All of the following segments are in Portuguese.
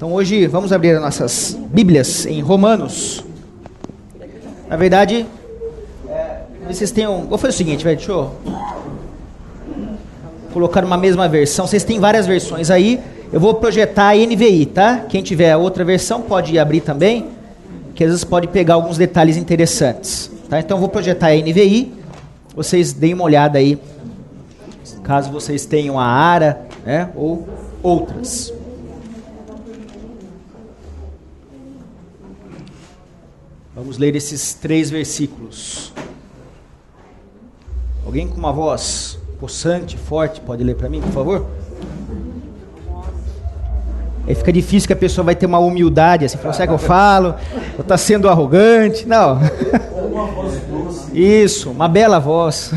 Então hoje vamos abrir as nossas Bíblias em Romanos. Na verdade, é, vocês têm um. Vou fazer o seguinte, velho, deixa eu colocar uma mesma versão. Vocês têm várias versões aí. Eu vou projetar a NVI, tá? Quem tiver outra versão pode abrir também, que às vezes pode pegar alguns detalhes interessantes. Tá? Então eu vou projetar a NVI. Vocês deem uma olhada aí, caso vocês tenham a ARA, né? Ou outras. Vamos ler esses três versículos. Alguém com uma voz possante, forte, pode ler para mim, por favor? Aí fica difícil que a pessoa vai ter uma humildade, assim, será que eu falo? Eu tá sendo arrogante? Não. Isso, uma bela voz.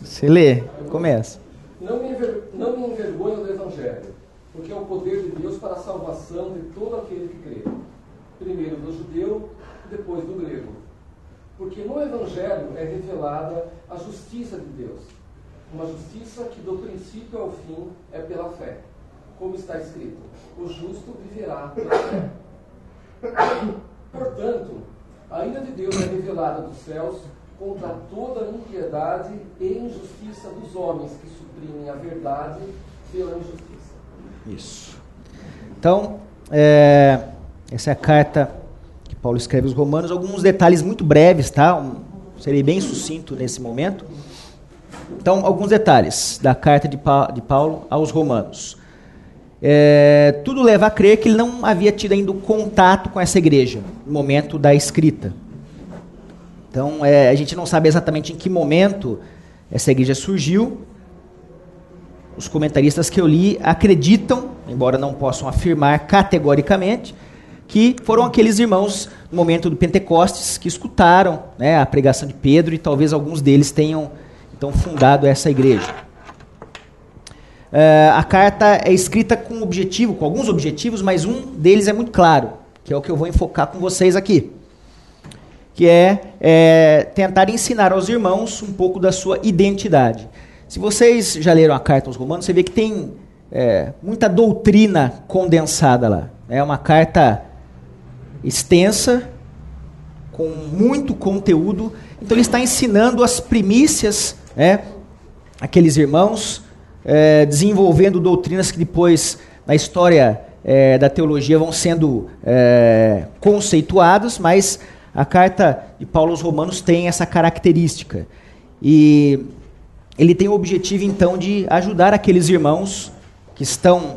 Você lê, começa. Não me, não me envergonho do Evangelho porque é o poder de Deus para a salvação de todo aquele que crê. Primeiro do judeu, depois do grego. Porque no Evangelho é revelada a justiça de Deus. Uma justiça que do princípio ao fim é pela fé. Como está escrito: o justo viverá pela fé. Portanto, a ira de Deus é revelada dos céus contra toda a impiedade e injustiça dos homens que suprimem a verdade pela injustiça. Isso. Então, é, essa é a carta que Paulo escreve aos Romanos. Alguns detalhes muito breves, tá? Um, serei bem sucinto nesse momento. Então, alguns detalhes da carta de, pa de Paulo aos Romanos. É, tudo leva a crer que ele não havia tido ainda contato com essa igreja no momento da escrita. Então, é, a gente não sabe exatamente em que momento essa igreja surgiu, os comentaristas que eu li acreditam, embora não possam afirmar categoricamente, que foram aqueles irmãos no momento do Pentecostes que escutaram né, a pregação de Pedro e talvez alguns deles tenham então fundado essa igreja. Uh, a carta é escrita com objetivo, com alguns objetivos, mas um deles é muito claro, que é o que eu vou enfocar com vocês aqui, que é, é tentar ensinar aos irmãos um pouco da sua identidade. Se vocês já leram a carta aos Romanos, você vê que tem é, muita doutrina condensada lá. É uma carta extensa, com muito conteúdo. Então ele está ensinando as primícias, né, aqueles irmãos, é, desenvolvendo doutrinas que depois, na história é, da teologia, vão sendo é, conceituadas, mas a carta de Paulo aos Romanos tem essa característica. E ele tem o objetivo então de ajudar aqueles irmãos que estão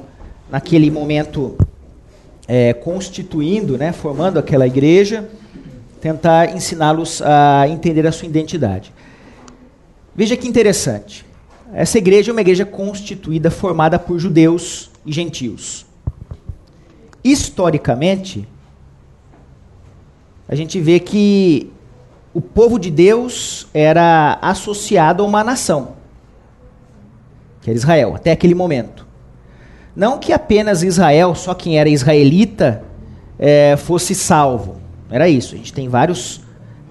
naquele momento é, constituindo, né, formando aquela igreja, tentar ensiná-los a entender a sua identidade. Veja que interessante. Essa igreja é uma igreja constituída, formada por judeus e gentios. Historicamente, a gente vê que o povo de Deus era associado a uma nação, que era Israel, até aquele momento. Não que apenas Israel, só quem era israelita, é, fosse salvo. Era isso. A gente tem vários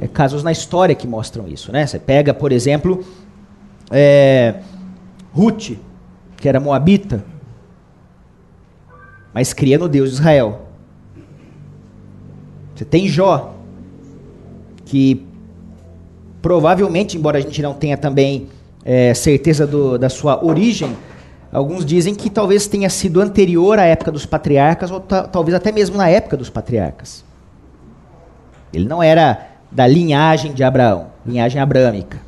é, casos na história que mostram isso. Né? Você pega, por exemplo, é, Ruth, que era moabita, mas cria no Deus de Israel. Você tem Jó, que Provavelmente, embora a gente não tenha também é, certeza do, da sua origem, alguns dizem que talvez tenha sido anterior à época dos patriarcas, ou talvez até mesmo na época dos patriarcas. Ele não era da linhagem de Abraão, linhagem abrâmica.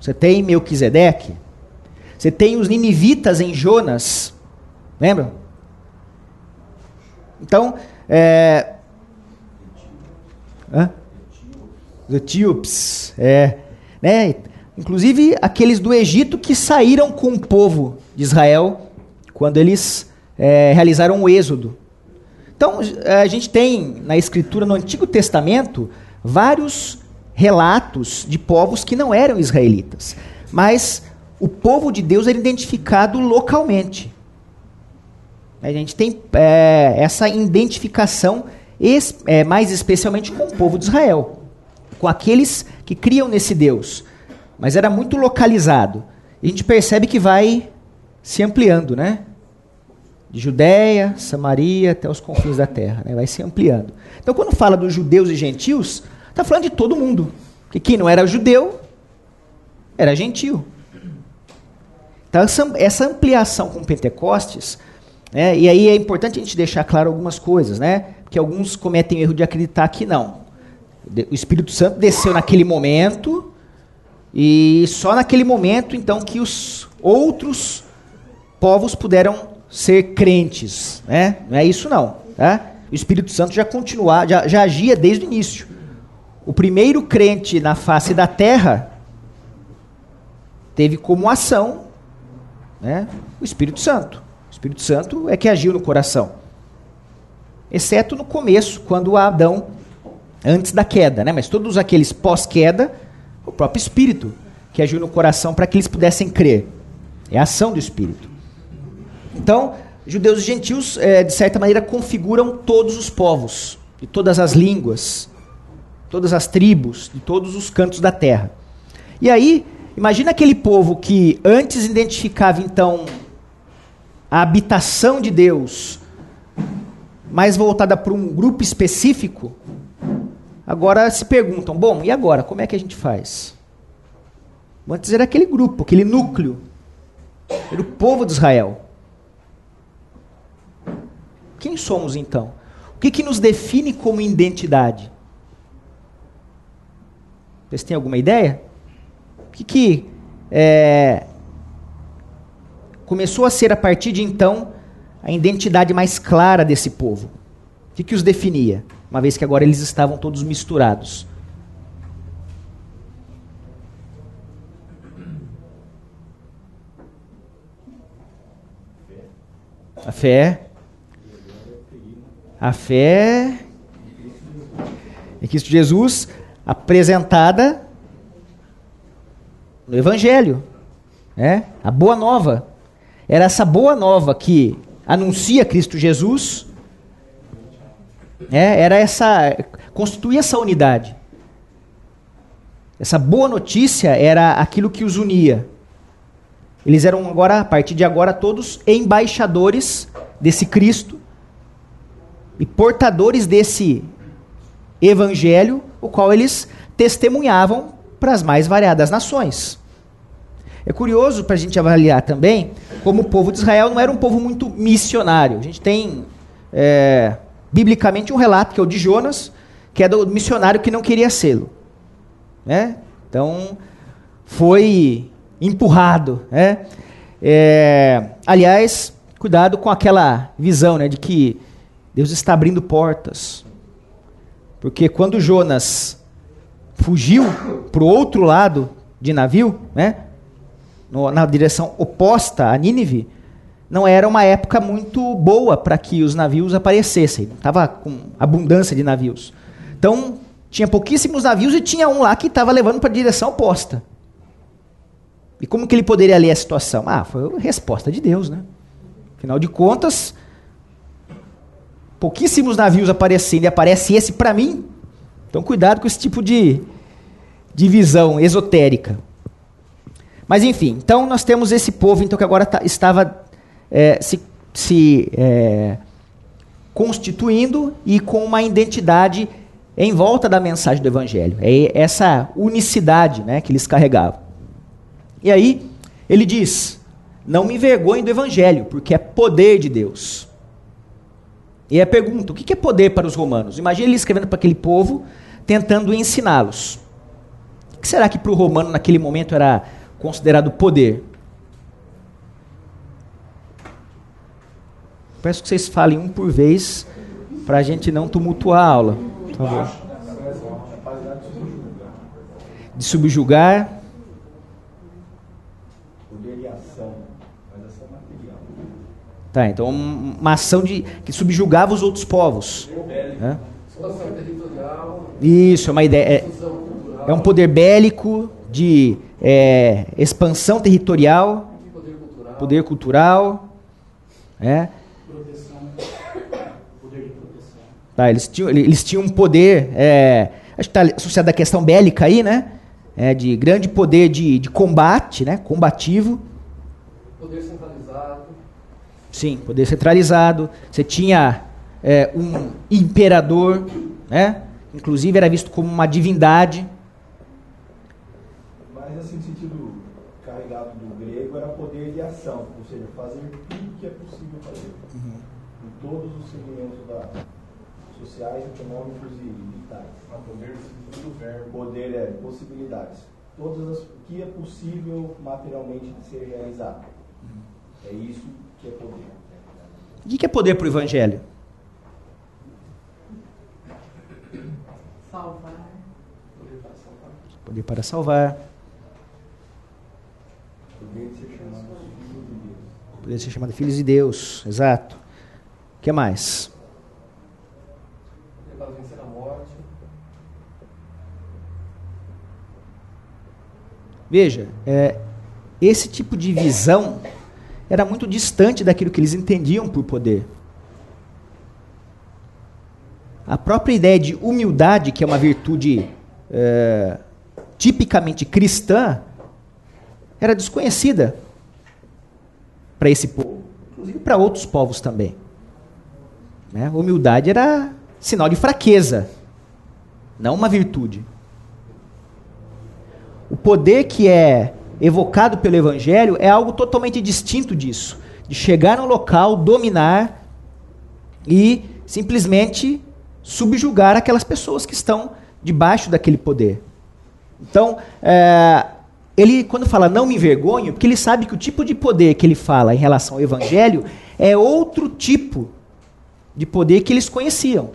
Você tem Melquisedeque, você tem os ninivitas em Jonas, lembram? Então, é... Hã? Os etíopes, é, né? Inclusive aqueles do Egito que saíram com o povo de Israel quando eles é, realizaram o êxodo. Então a gente tem na Escritura, no Antigo Testamento, vários relatos de povos que não eram israelitas, mas o povo de Deus era identificado localmente. A gente tem é, essa identificação, é, mais especialmente com o povo de Israel com aqueles que criam nesse Deus. Mas era muito localizado. E a gente percebe que vai se ampliando, né? De Judéia, Samaria até os confins da terra, né? vai se ampliando. Então, quando fala dos judeus e gentios, está falando de todo mundo. Porque quem não era judeu era gentio. Então, essa ampliação com Pentecostes, né? e aí é importante a gente deixar claro algumas coisas, né? Porque alguns cometem o erro de acreditar que não. O Espírito Santo desceu naquele momento, e só naquele momento, então, que os outros povos puderam ser crentes, né? Não é isso não, tá? O Espírito Santo já continuava, já, já agia desde o início. O primeiro crente na face da terra teve como ação né, o Espírito Santo. O Espírito Santo é que agiu no coração. Exceto no começo, quando Adão, antes da queda, né? mas todos aqueles pós-queda, o próprio Espírito que agiu no coração para que eles pudessem crer. É a ação do Espírito. Então, judeus e gentios, é, de certa maneira, configuram todos os povos, de todas as línguas, todas as tribos, de todos os cantos da terra. E aí, Imagina aquele povo que antes identificava então a habitação de Deus, mais voltada para um grupo específico, agora se perguntam: bom, e agora? Como é que a gente faz? Antes era aquele grupo, aquele núcleo, era o povo de Israel. Quem somos então? O que, que nos define como identidade? Vocês têm alguma ideia? O que, que é, começou a ser a partir de então a identidade mais clara desse povo? O que, que os definia? Uma vez que agora eles estavam todos misturados. A fé. A fé em Cristo Jesus apresentada no Evangelho. É? A boa nova. Era essa boa nova que anuncia Cristo Jesus. É, era essa. constituía essa unidade. Essa boa notícia era aquilo que os unia. Eles eram agora, a partir de agora, todos embaixadores desse Cristo e portadores desse evangelho, o qual eles testemunhavam para as mais variadas nações. É curioso para a gente avaliar também como o povo de Israel não era um povo muito missionário. A gente tem, é, biblicamente, um relato que é o de Jonas, que é do missionário que não queria sê-lo. Né? Então, foi empurrado. Né? É, aliás, cuidado com aquela visão né, de que Deus está abrindo portas. Porque quando Jonas fugiu para o outro lado de navio, né? Na direção oposta a Nínive, não era uma época muito boa para que os navios aparecessem. Estava com abundância de navios. Então, tinha pouquíssimos navios e tinha um lá que estava levando para a direção oposta. E como que ele poderia ler a situação? Ah, foi a resposta de Deus, né? Afinal de contas, pouquíssimos navios aparecendo e aparece esse para mim. Então, cuidado com esse tipo de, de visão esotérica. Mas enfim, então nós temos esse povo então que agora tá, estava é, se, se é, constituindo e com uma identidade em volta da mensagem do Evangelho. É essa unicidade né, que eles carregavam. E aí ele diz: Não me envergonhe do Evangelho, porque é poder de Deus. E a pergunta: o que é poder para os romanos? Imagina ele escrevendo para aquele povo, tentando ensiná-los que será que para o romano naquele momento era considerado poder? Peço que vocês falem um por vez para a gente não tumultuar a aula. Por favor. De subjugar. Tá, então uma ação de, que subjugava os outros povos. É? Isso, é uma ideia. É, é um poder bélico, de é, expansão territorial, poder cultural, poder cultural é. proteção, poder de proteção. Tá, eles, tinham, eles tinham um poder, é, acho que está associado à questão bélica aí, né? é, de grande poder de, de combate, né, combativo. Poder centralizado. Sim, poder centralizado. Você tinha é, um imperador, né? inclusive era visto como uma divindade. Mas assim, no sentido carregado do grego, era poder de ação, ou seja, fazer tudo que é possível fazer. Uhum. Em todos os segmentos da, sociais, econômicos e militares. A poder do verbo. Poder é possibilidades. Todas as o que é possível materialmente de ser realizado. Uhum. É isso que é poder. O que é poder para o evangelho? Salvar. Poder para salvar. Poder para salvar. Poder de ser chamado filhos de Deus. Poder de ser chamado filhos de Deus, exato. O que mais? Poder para vencer a morte. Veja, é, esse tipo de visão era muito distante daquilo que eles entendiam por poder. A própria ideia de humildade, que é uma virtude é, tipicamente cristã, era desconhecida para esse povo, inclusive para outros povos também. Né? Humildade era sinal de fraqueza, não uma virtude. O poder que é evocado pelo Evangelho é algo totalmente distinto disso. De chegar no local, dominar e simplesmente subjugar aquelas pessoas que estão debaixo daquele poder. Então, é, ele, quando fala não me envergonho, porque ele sabe que o tipo de poder que ele fala em relação ao Evangelho é outro tipo de poder que eles conheciam.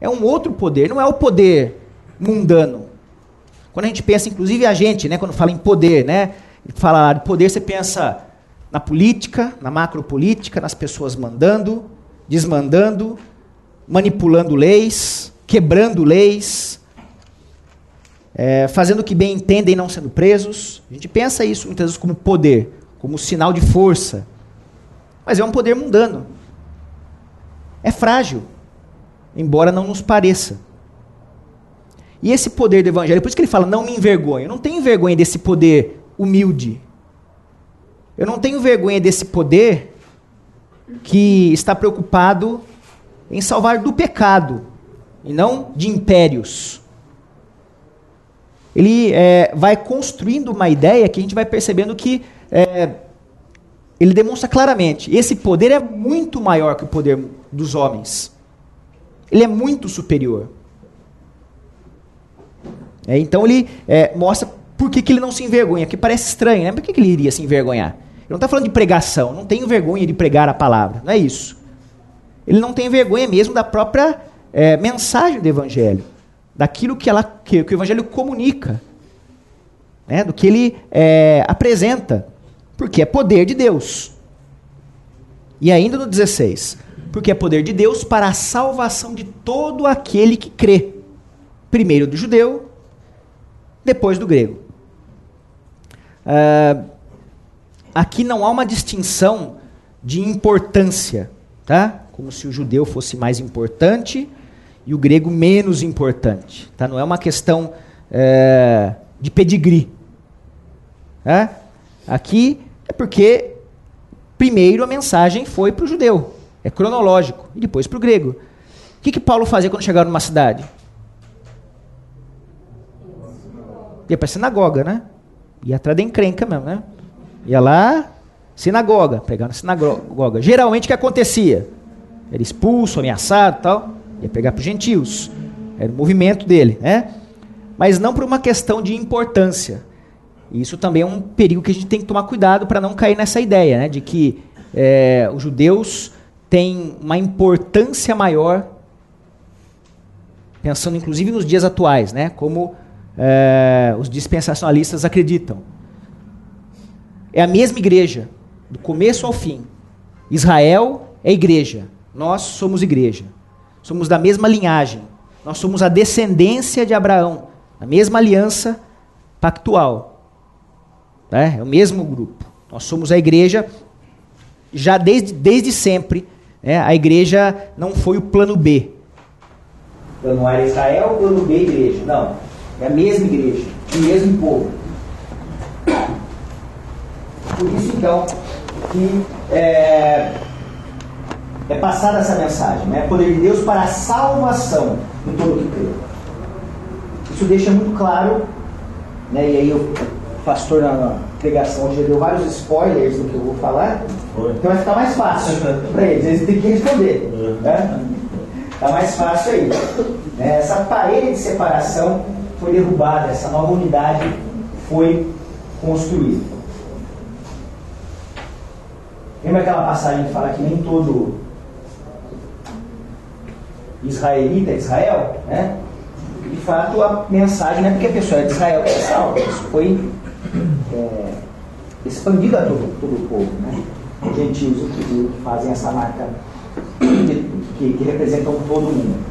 É um outro poder, não é o poder mundano. Quando a gente pensa, inclusive a gente, né, quando fala em poder, né, fala de poder, você pensa na política, na macropolítica, nas pessoas mandando, desmandando, manipulando leis, quebrando leis, é, fazendo o que bem entendem e não sendo presos. A gente pensa isso muitas vezes como poder, como sinal de força. Mas é um poder mundano. É frágil, embora não nos pareça. E esse poder do evangelho, por isso que ele fala, não me envergonhe. Eu não tenho vergonha desse poder humilde. Eu não tenho vergonha desse poder que está preocupado em salvar do pecado e não de impérios. Ele é, vai construindo uma ideia que a gente vai percebendo que é, ele demonstra claramente: esse poder é muito maior que o poder dos homens. Ele é muito superior. É, então ele é, mostra por que, que ele não se envergonha, que parece estranho, né? Por que, que ele iria se envergonhar? Ele não está falando de pregação, não tenho vergonha de pregar a palavra, não é isso. Ele não tem vergonha mesmo da própria é, mensagem do Evangelho, daquilo que, ela, que, que o Evangelho comunica, né? do que ele é, apresenta, porque é poder de Deus. E ainda no 16, porque é poder de Deus para a salvação de todo aquele que crê, primeiro do judeu, depois do grego. Uh, aqui não há uma distinção de importância, tá? Como se o judeu fosse mais importante e o grego menos importante, tá? Não é uma questão é, de pedigree, tá? Aqui é porque primeiro a mensagem foi para o judeu, é cronológico, e depois para o grego. O que, que Paulo fazia quando chegava numa cidade? Ia para sinagoga, né? Ia atrás da encrenca mesmo, né? Ia lá, sinagoga, pegar na sinagoga. Geralmente o que acontecia? Era expulso, ameaçado tal. Ia pegar para os gentios. Era o movimento dele, né? Mas não por uma questão de importância. Isso também é um perigo que a gente tem que tomar cuidado para não cair nessa ideia, né? De que é, os judeus têm uma importância maior, pensando inclusive nos dias atuais, né? Como é, os dispensacionalistas acreditam. É a mesma igreja, do começo ao fim. Israel é igreja, nós somos igreja. Somos da mesma linhagem. Nós somos a descendência de Abraão, a mesma aliança pactual. É, é o mesmo grupo. Nós somos a igreja já desde, desde sempre. Né? A igreja não foi o plano B. Plano A era Israel, plano B igreja. Não. É a mesma igreja, o mesmo povo. Por isso, então, que é, é passada essa mensagem, né? Poder de Deus para a salvação de todo que crê. Isso deixa muito claro, né? E aí o pastor na pregação hoje deu vários spoilers do que eu vou falar, então vai ficar mais fácil para eles, eles têm que responder. Né? Tá mais fácil aí. Né? Essa parede de separação foi derrubada, essa nova unidade foi construída. Lembra aquela passagem que fala que nem todo israelita é Israel? Né? De fato, a mensagem não é porque a pessoa é de Israel que é salva. Isso foi é, expandido a todo, todo o povo. Né? Os gentios que fazem essa marca que, que representam todo mundo.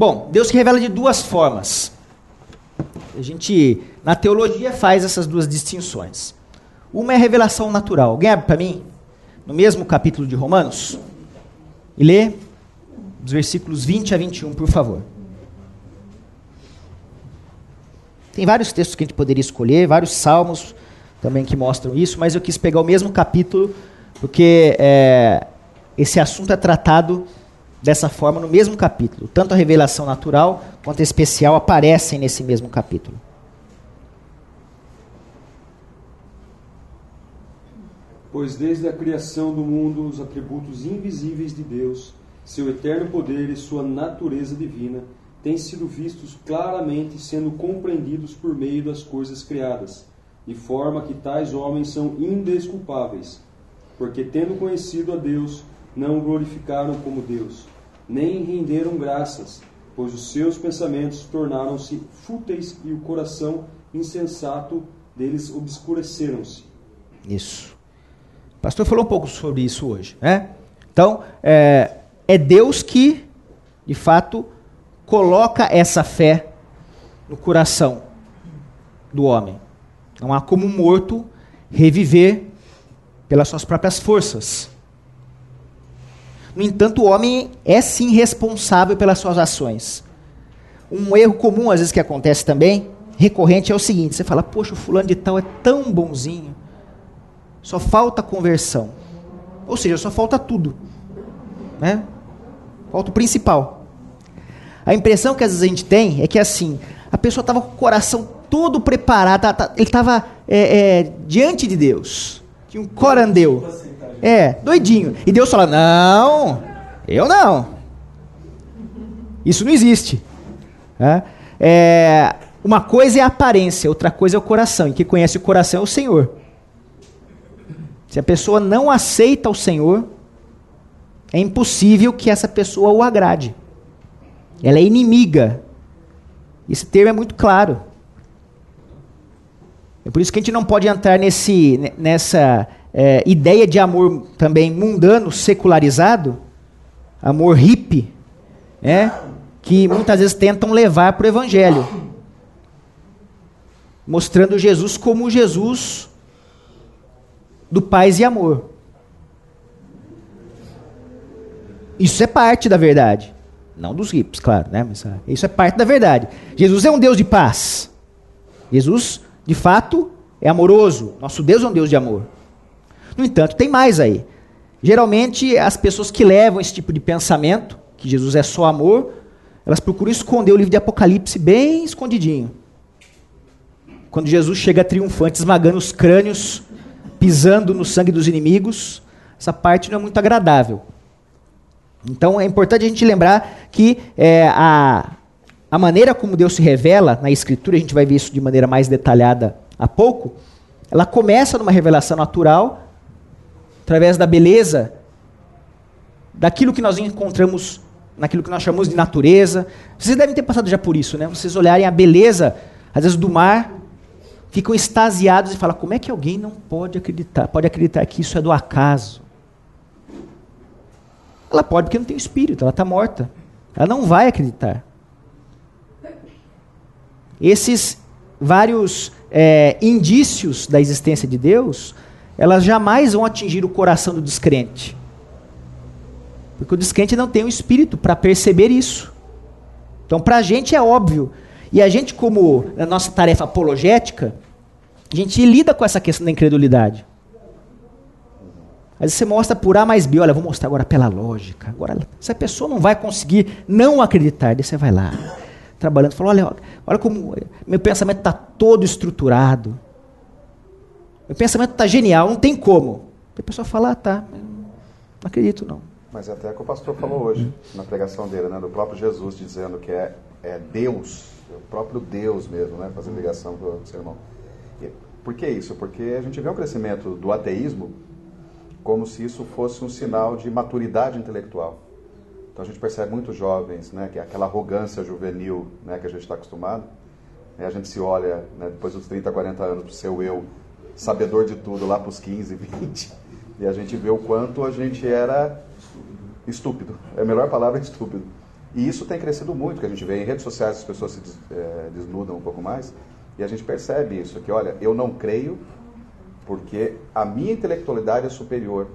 Bom, Deus se revela de duas formas. A gente, na teologia, faz essas duas distinções. Uma é a revelação natural. Alguém abre para mim? No mesmo capítulo de Romanos? E lê dos versículos 20 a 21, por favor. Tem vários textos que a gente poderia escolher, vários salmos também que mostram isso, mas eu quis pegar o mesmo capítulo, porque é, esse assunto é tratado dessa forma no mesmo capítulo. Tanto a revelação natural quanto a especial aparecem nesse mesmo capítulo. Pois desde a criação do mundo, os atributos invisíveis de Deus, seu eterno poder e sua natureza divina, têm sido vistos claramente sendo compreendidos por meio das coisas criadas, de forma que tais homens são indesculpáveis, porque tendo conhecido a Deus, não o glorificaram como Deus, nem renderam graças, pois os seus pensamentos tornaram-se fúteis e o coração insensato deles obscureceram-se. Isso. O pastor falou um pouco sobre isso hoje, né? Então, é, é Deus que, de fato, coloca essa fé no coração do homem. Não há como morto reviver pelas suas próprias forças. No entanto, o homem é sim responsável pelas suas ações. Um erro comum, às vezes, que acontece também, recorrente, é o seguinte: você fala, poxa, o fulano de tal é tão bonzinho, só falta conversão. Ou seja, só falta tudo. Né? Falta o principal. A impressão que às vezes a gente tem é que assim, a pessoa estava com o coração todo preparado, tá, tá, ele estava é, é, diante de Deus. Tinha um corandeu. É, doidinho. E Deus fala: Não, eu não. Isso não existe. É, é, uma coisa é a aparência, outra coisa é o coração. E quem conhece o coração é o Senhor. Se a pessoa não aceita o Senhor, é impossível que essa pessoa o agrade. Ela é inimiga. Esse termo é muito claro. É por isso que a gente não pode entrar nesse, nessa é, ideia de amor também mundano, secularizado, amor hippie, né, que muitas vezes tentam levar para o evangelho, mostrando Jesus como Jesus do paz e amor. Isso é parte da verdade. Não dos hippies, claro, né? Mas, ah, isso é parte da verdade. Jesus é um Deus de paz. Jesus, de fato, é amoroso. Nosso Deus é um Deus de amor. No entanto, tem mais aí. Geralmente, as pessoas que levam esse tipo de pensamento, que Jesus é só amor, elas procuram esconder o livro de Apocalipse bem escondidinho. Quando Jesus chega triunfante, esmagando os crânios, pisando no sangue dos inimigos, essa parte não é muito agradável. Então é importante a gente lembrar que é, a, a maneira como Deus se revela na Escritura, a gente vai ver isso de maneira mais detalhada há pouco, ela começa numa revelação natural, através da beleza, daquilo que nós encontramos naquilo que nós chamamos de natureza. Vocês devem ter passado já por isso, né? Vocês olharem a beleza, às vezes, do mar, ficam extasiados e falam: como é que alguém não pode acreditar? Pode acreditar que isso é do acaso? Ela pode porque não tem espírito, ela está morta. Ela não vai acreditar. Esses vários é, indícios da existência de Deus, elas jamais vão atingir o coração do descrente. Porque o descrente não tem o espírito para perceber isso. Então, para a gente é óbvio. E a gente, como na nossa tarefa apologética, a gente lida com essa questão da incredulidade. Às vezes você mostra por A mais B, olha, vou mostrar agora pela lógica. Agora, essa pessoa não vai conseguir não acreditar. Daí você vai lá, trabalhando, fala, olha, olha como meu pensamento está todo estruturado. Meu pensamento está genial, não tem como. a pessoa fala, ah, tá, não acredito não. Mas é até que o pastor falou hoje, na pregação dele, né, do próprio Jesus dizendo que é, é Deus, é o próprio Deus mesmo, né, fazendo ligação com o sermão. E por que isso? Porque a gente vê um crescimento do ateísmo como se isso fosse um sinal de maturidade intelectual. Então a gente percebe muitos jovens, né, que é aquela arrogância juvenil né, que a gente está acostumado. Né, a gente se olha, né, depois dos 30, 40 anos, para o seu eu sabedor de tudo, lá para os 15, 20, e a gente vê o quanto a gente era estúpido. É a melhor palavra é estúpido. E isso tem crescido muito, que a gente vê em redes sociais as pessoas se des, é, desnudam um pouco mais, e a gente percebe isso, que olha, eu não creio porque a minha intelectualidade é superior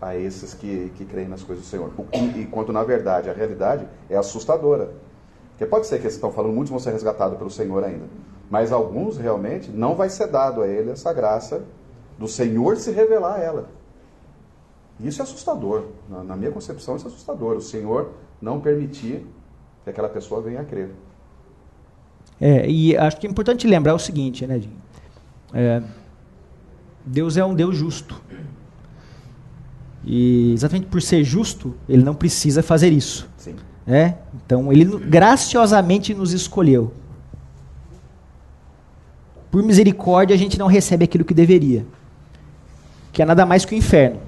a esses que, que creem nas coisas do Senhor. Enquanto, na verdade, a realidade é assustadora. Porque pode ser que eles estão falando, muitos vão ser resgatados pelo Senhor ainda. Mas alguns realmente não vai ser dado a ele essa graça do Senhor se revelar a ela. Isso é assustador. Na, na minha concepção, isso é assustador. O Senhor não permitir que aquela pessoa venha a crer. É, e acho que é importante lembrar o seguinte, né? É, Deus é um Deus justo. E exatamente por ser justo, ele não precisa fazer isso. Sim. É? Então, ele graciosamente nos escolheu. Por misericórdia, a gente não recebe aquilo que deveria, que é nada mais que o inferno.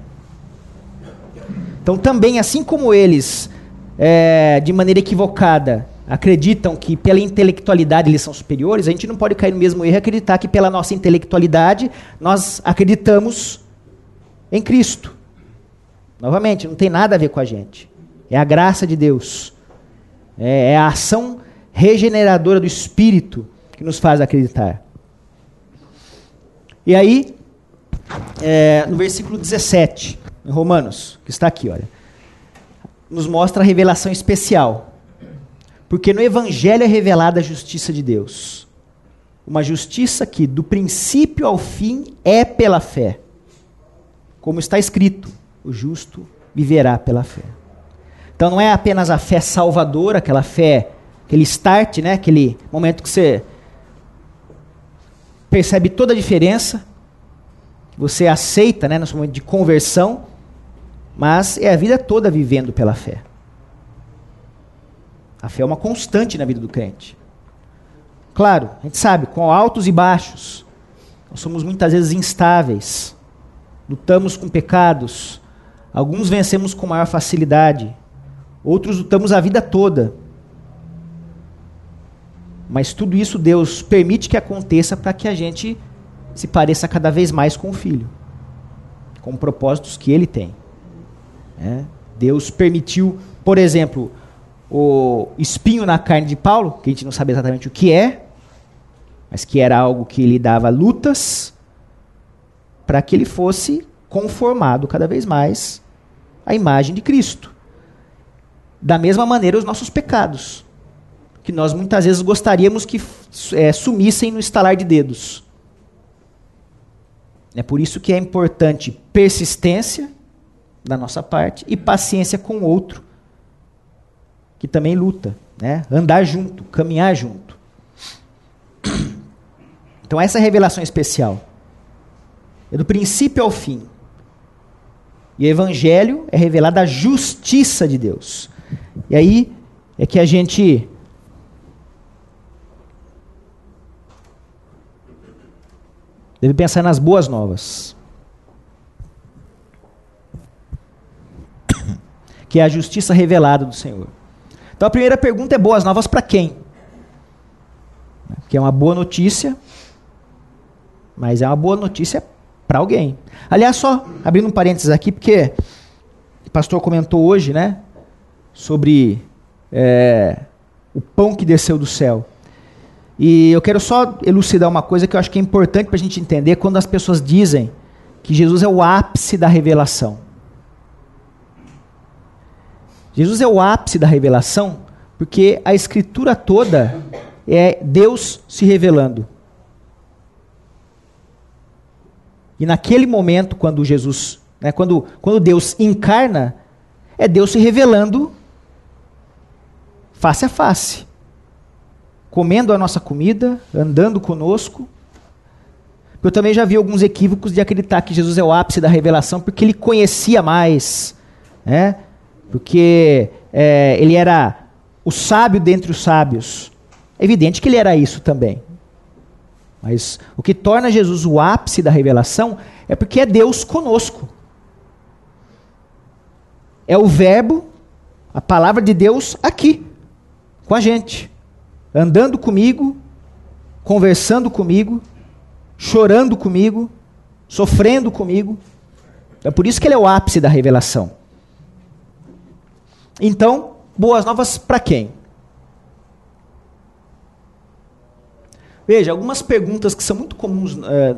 Então, também, assim como eles, é, de maneira equivocada, acreditam que pela intelectualidade eles são superiores, a gente não pode cair no mesmo erro e acreditar que pela nossa intelectualidade nós acreditamos em Cristo. Novamente, não tem nada a ver com a gente. É a graça de Deus. É, é a ação regeneradora do Espírito que nos faz acreditar. E aí, é, no versículo 17, em Romanos, que está aqui, olha, nos mostra a revelação especial porque no Evangelho é revelada a justiça de Deus. Uma justiça que, do princípio ao fim, é pela fé. Como está escrito: o justo viverá pela fé. Então não é apenas a fé salvadora, aquela fé, aquele start, né? aquele momento que você percebe toda a diferença, você aceita né, no seu momento de conversão, mas é a vida toda vivendo pela fé. A fé é uma constante na vida do crente. Claro, a gente sabe, com altos e baixos. Nós somos muitas vezes instáveis. Lutamos com pecados. Alguns vencemos com maior facilidade. Outros lutamos a vida toda. Mas tudo isso Deus permite que aconteça para que a gente se pareça cada vez mais com o Filho. Com propósitos que Ele tem. É? Deus permitiu, por exemplo, o espinho na carne de Paulo, que a gente não sabe exatamente o que é, mas que era algo que lhe dava lutas, para que ele fosse conformado cada vez mais à imagem de Cristo. Da mesma maneira, os nossos pecados, que nós muitas vezes gostaríamos que é, sumissem no estalar de dedos. É por isso que é importante persistência da nossa parte e paciência com o outro que também luta, né? Andar junto, caminhar junto. Então essa é revelação especial. É do princípio ao fim. E o evangelho é revelado a justiça de Deus. E aí é que a gente deve pensar nas boas novas. Que é a justiça revelada do Senhor. Então a primeira pergunta é boas novas para quem? Que é uma boa notícia, mas é uma boa notícia para alguém. Aliás, só abrindo um parênteses aqui, porque o pastor comentou hoje, né, sobre é, o pão que desceu do céu. E eu quero só elucidar uma coisa que eu acho que é importante para a gente entender quando as pessoas dizem que Jesus é o ápice da revelação. Jesus é o ápice da revelação, Porque a escritura toda é Deus se revelando. E naquele momento, quando Jesus, né, quando, quando Deus encarna, é Deus se revelando face a face, comendo a nossa comida, andando conosco. Eu também já vi alguns equívocos de acreditar que Jesus é o ápice da revelação porque ele conhecia mais, né? porque é, ele era o sábio dentre os sábios. É evidente que ele era isso também. Mas o que torna Jesus o ápice da revelação é porque é Deus conosco. É o Verbo, a palavra de Deus aqui, com a gente, andando comigo, conversando comigo, chorando comigo, sofrendo comigo. É por isso que ele é o ápice da revelação. Então, boas novas para quem? Veja, algumas perguntas que são muito comuns é,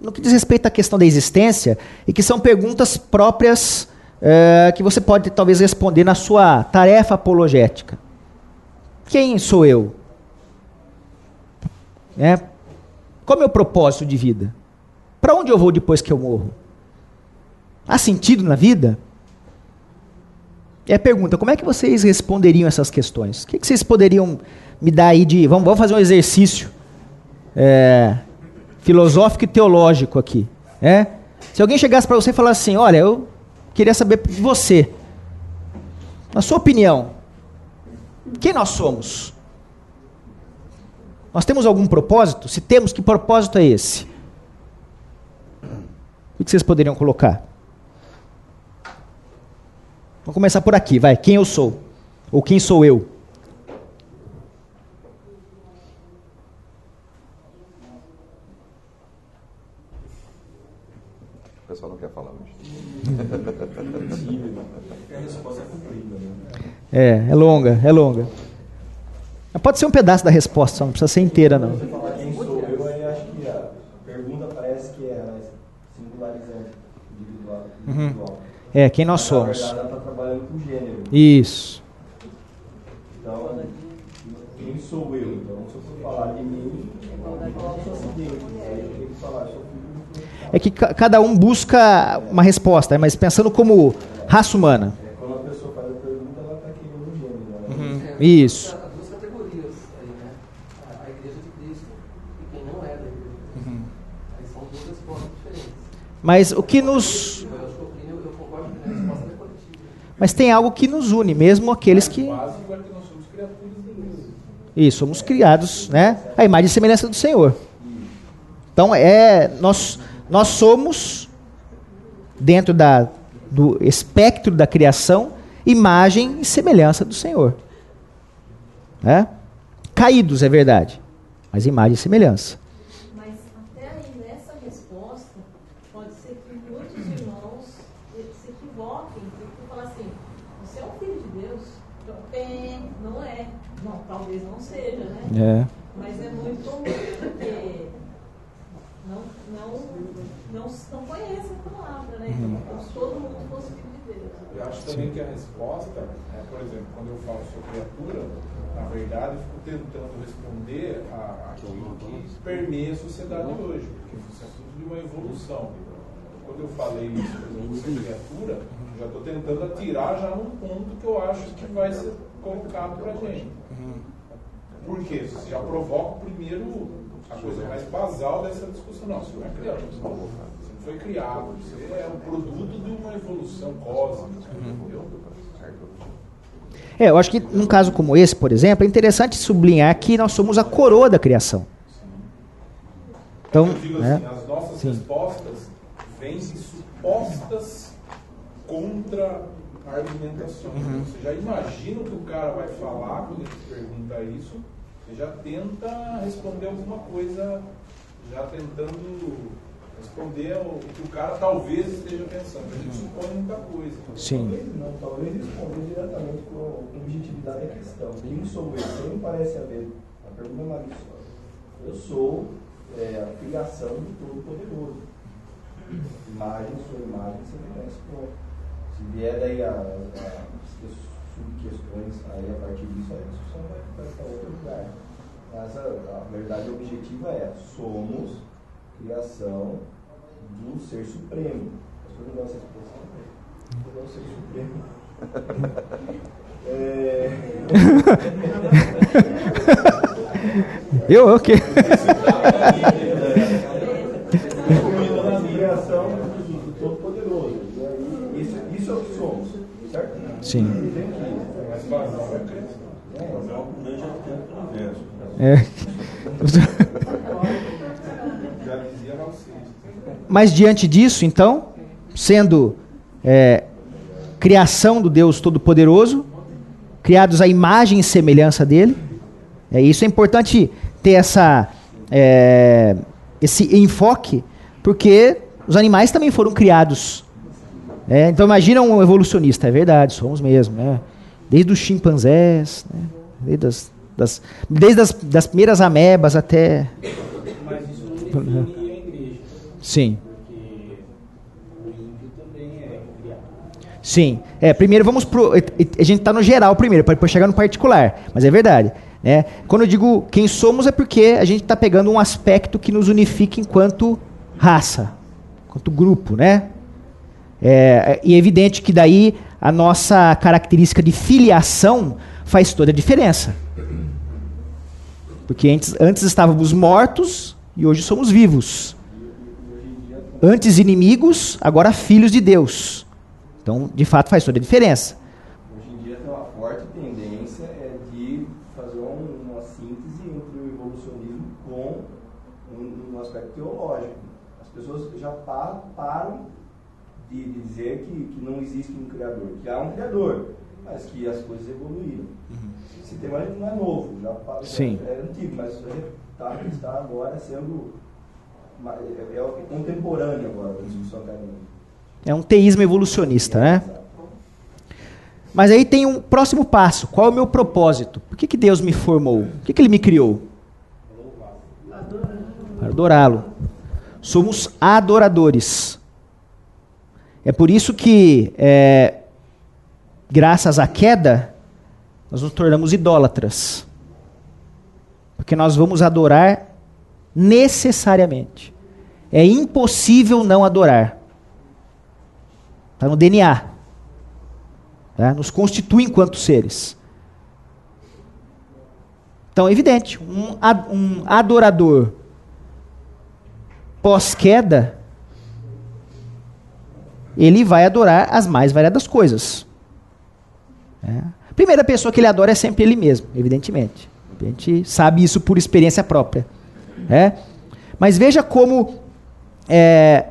no que diz respeito à questão da existência e que são perguntas próprias é, que você pode talvez responder na sua tarefa apologética. Quem sou eu? É, qual é o meu propósito de vida? Para onde eu vou depois que eu morro? Há sentido na vida? É a pergunta, como é que vocês responderiam essas questões? O que, vocês poderiam me dar aí de. Vamos, vamos fazer um exercício é, filosófico e teológico aqui. É? Se alguém chegasse para você e falasse assim: Olha, eu queria saber de você, na sua opinião, quem nós somos? Nós temos algum propósito? Se temos, que propósito é esse? O que vocês poderiam colocar? Vamos começar por aqui, vai. Quem eu sou? Ou quem sou eu? O pessoal não quer falar hoje. A resposta é né? É, é longa, é longa. Pode ser um pedaço da resposta, só não precisa ser inteira, não. Você quem sou eu, aí acho que a pergunta parece que é singularizante, individual. individual. É, quem nós Mas, somos. Na verdade, ela está trabalhando com gênero. Isso. Então, quem sou eu? Então, se eu for falar de mim, eu vou falar só seguinte. Aí eu tenho que falar, sou filho do É que ca- cada um busca uma resposta, mas pensando como raça humana. Quando a pessoa faz a pergunta, ela está querendo um gênero. Né? É, Isso. Mas o que nos. Mas tem algo que nos une, mesmo aqueles que. Isso, somos criados, né? A imagem e semelhança do Senhor. Então é nós nós somos dentro da do espectro da criação imagem e semelhança do Senhor. Né? Caídos é verdade, mas imagem e semelhança. Mas até aí nessa resposta, pode ser que muitos irmãos se equivoquem, porque falam assim, você é um filho de Deus? É, não é. Não, talvez não seja, né? É muito comum, porque não, não, não, não conhece a palavra, né? Uhum. Então, se todo mundo fosse filho de Deus. Também que a resposta, é, por exemplo, quando eu falo sou criatura, na verdade eu fico tentando responder a- aquilo que permeia a sociedade hoje, porque isso é tudo de uma evolução. Quando eu falei isso, por exemplo, ser criatura, eu já estou tentando atirar já num ponto que eu acho que vai ser colocado para gente. Por quê? Você já provoca primeiro a coisa mais basal dessa discussão. Não, você não é criatura, você não foi criado, você é um produto de uma evolução cósmica. Entendeu? É, eu acho que num caso como esse, por exemplo, é interessante sublinhar que nós somos a coroa da criação. Então, eu digo né? assim, as nossas Sim. respostas vêm de supostas contra-argumentações. Uhum. Você já imagina o que o cara vai falar quando ele te pergunta isso, você já tenta responder alguma coisa, já tentando responder o que o cara talvez esteja pensando. A gente supõe muita coisa. sim. Talvez não, talvez responder diretamente com a objetividade da questão. Quem sou eu? Sempre parece haver. A pergunta é maliciosa. Eu sou é, a criação do Todo-Poderoso. Imagem, sua imagem, semelhança. Se vier daí a, a, subquestões, aí a partir disso a discussão vai, vai para outro lugar. Mas a, a verdade objetiva é, somos criação do ser supremo. As pessoas não dão essa expressão, né? não é o ser supremo. É... Eu, eu que? criação do Todo-Poderoso. Isso, isso é o que somos, certo? Sim. Tem que- É. Já dizia Valcista. Mas diante disso, então, sendo é, criação do Deus Todo-Poderoso, criados à imagem e semelhança dele, é, isso é importante ter essa, é, esse enfoque, porque os animais também foram criados. É, então imagina um evolucionista, é verdade, somos mesmo, né? Desde os chimpanzés, né? desde, as, das, desde as das primeiras amebas até. Mas isso não Sim. Sim. É, primeiro vamos pro. A gente está no geral primeiro, para depois chegar no particular. Mas é verdade. Né? Quando eu digo quem somos, é porque a gente está pegando um aspecto que nos unifica enquanto raça, enquanto grupo, né? É, e é evidente que daí a nossa característica de filiação faz toda a diferença. Porque antes, antes estávamos mortos e hoje somos vivos. Antes inimigos, agora filhos de Deus. Então, de fato, faz toda a diferença. Hoje em dia tem uma forte tendência é de fazer um- uma síntese entre o evolucionismo com um, um aspecto teológico. As pessoas já pa- param de, de dizer que, que não existe um criador, que há um criador, mas que as coisas evoluíram. Esse tema não é novo, já já Sim. é antigo, mas está, está agora sendo é, é contemporâneo agora discussão acadêmica. É um teísmo evolucionista, né? Mas aí tem um próximo passo. Qual é o meu propósito? Por que, que Deus me formou? Por que, que Ele me criou? Para adorá-lo. Somos adoradores. É por isso que, é, graças à queda, nós nos tornamos idólatras. Porque nós vamos adorar necessariamente. É impossível não adorar. Está no DNA. Tá? Nos constitui enquanto seres. Então é evidente, um, um adorador pós-queda, ele vai adorar as mais variadas coisas. É. A primeira pessoa que ele adora é sempre ele mesmo, evidentemente. A gente sabe isso por experiência própria. É. Mas veja como é,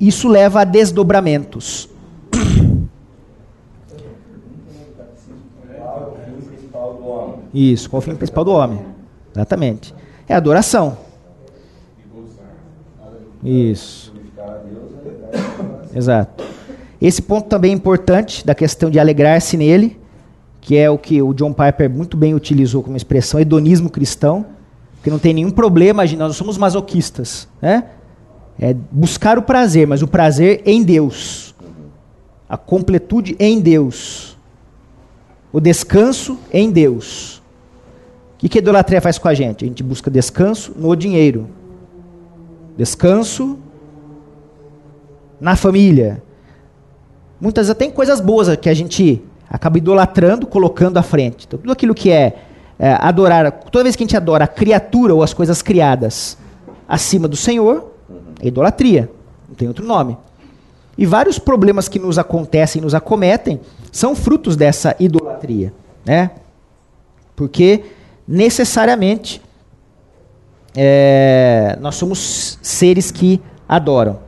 isso leva a desdobramentos. Isso, qual o fim principal do homem? Exatamente. É adoração. Isso, exato. Esse ponto também é importante da questão de alegrar-se nele, que é o que o John Piper muito bem utilizou como expressão, hedonismo cristão, que não tem nenhum problema, nós somos masoquistas, né? É buscar o prazer, mas o prazer em Deus. A completude em Deus. O descanso em Deus. O que, que a idolatria faz com a gente? A gente busca descanso no dinheiro. Descanso na família. Muitas vezes tem coisas boas que a gente acaba idolatrando, colocando à frente. Então, tudo aquilo que é, é, adorar, toda vez que a gente adora a criatura ou as coisas criadas acima do Senhor, é idolatria. Não tem outro nome. E vários problemas que nos acontecem, nos acometem, são frutos dessa idolatria, né? Porque necessariamente é, nós somos seres que adoram.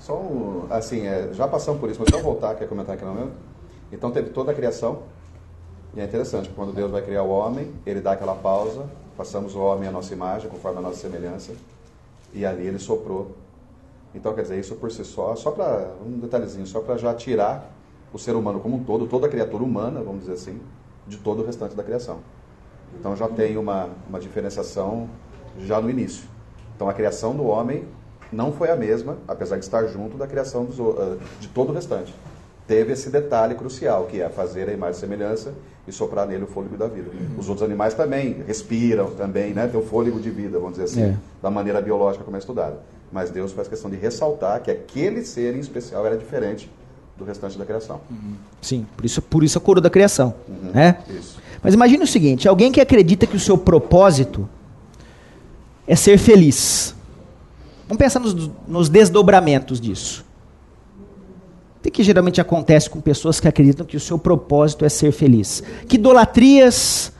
Só um, assim, é, já passamos por isso, mas só voltar, quer comentar aqui não mesmo? Então teve toda a criação, e é interessante, quando Deus vai criar o homem, ele dá aquela pausa, passamos o homem à nossa imagem, conforme a nossa semelhança, e ali ele soprou. Então, quer dizer, isso por si só, só para, um detalhezinho, só para já tirar o ser humano como um todo, toda a criatura humana, vamos dizer assim, de todo o restante da criação. Então já tem uma, uma diferenciação já no início. Então a criação do homem não foi a mesma, apesar de estar junto da criação dos, eh, de todo o restante. teve esse detalhe crucial, que é fazer a imagem e semelhança e soprar nele o fôlego da vida. Os outros animais também respiram, também, né? Tem o fôlego de vida, vamos dizer assim, É. da maneira biológica como é estudada. Mas Deus faz questão de ressaltar que aquele ser em especial era diferente do restante da criação. Sim, por isso, por isso a coroa da criação. Né? Isso. Mas imagine o seguinte: alguém que acredita que o seu propósito é ser feliz. Vamos pensar nos, nos desdobramentos disso. O que, geralmente acontece com pessoas que acreditam que o seu propósito é ser feliz? Que idolatrias